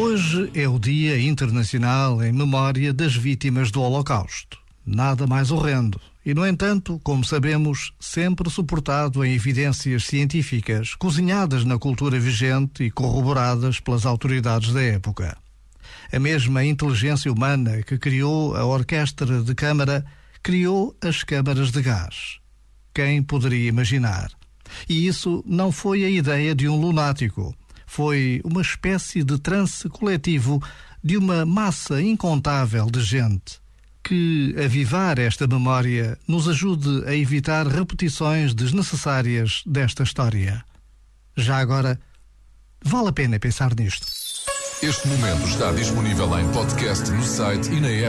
Hoje é o Dia Internacional em Memória das Vítimas do Holocausto. Nada mais horrendo. E, no entanto, como sabemos, sempre suportado em evidências científicas, cozinhadas na cultura vigente e corroboradas pelas autoridades da época. A mesma inteligência humana que criou a orquestra de câmara criou as câmaras de gás. Quem poderia imaginar? E isso não foi a ideia de um lunático foi uma espécie de transe coletivo de uma massa incontável de gente. Que avivar esta memória nos ajude a evitar repetições desnecessárias desta história. Já agora, vale a pena pensar nisto. Este momento está disponível em podcast no site e na app.